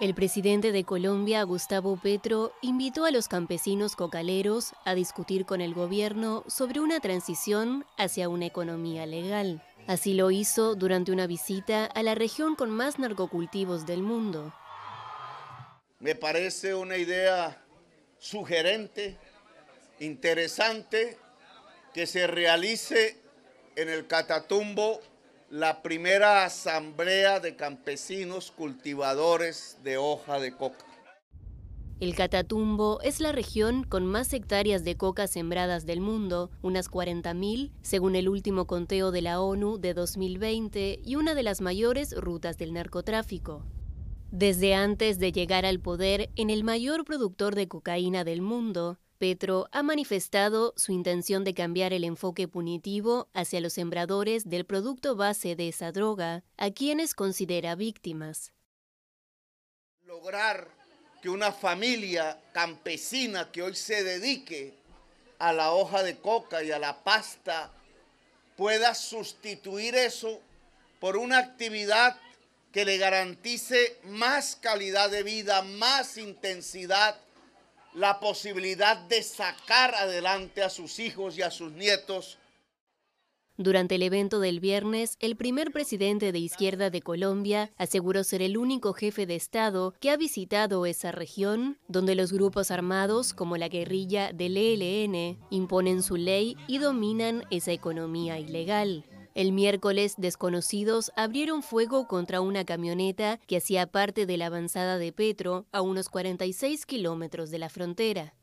El presidente de Colombia, Gustavo Petro, invitó a los campesinos cocaleros a discutir con el gobierno sobre una transición hacia una economía legal. Así lo hizo durante una visita a la región con más narcocultivos del mundo. Me parece una idea sugerente, interesante, que se realice en el Catatumbo la primera asamblea de campesinos cultivadores de hoja de coca. El Catatumbo es la región con más hectáreas de coca sembradas del mundo, unas 40.000, según el último conteo de la ONU de 2020, y una de las mayores rutas del narcotráfico. Desde antes de llegar al poder en el mayor productor de cocaína del mundo, Petro ha manifestado su intención de cambiar el enfoque punitivo hacia los sembradores del producto base de esa droga, a quienes considera víctimas. Lograr que una familia campesina que hoy se dedique a la hoja de coca y a la pasta pueda sustituir eso por una actividad que le garantice más calidad de vida, más intensidad la posibilidad de sacar adelante a sus hijos y a sus nietos. Durante el evento del viernes, el primer presidente de izquierda de Colombia aseguró ser el único jefe de Estado que ha visitado esa región, donde los grupos armados, como la guerrilla del ELN, imponen su ley y dominan esa economía ilegal. El miércoles, desconocidos abrieron fuego contra una camioneta que hacía parte de la avanzada de Petro a unos 46 kilómetros de la frontera.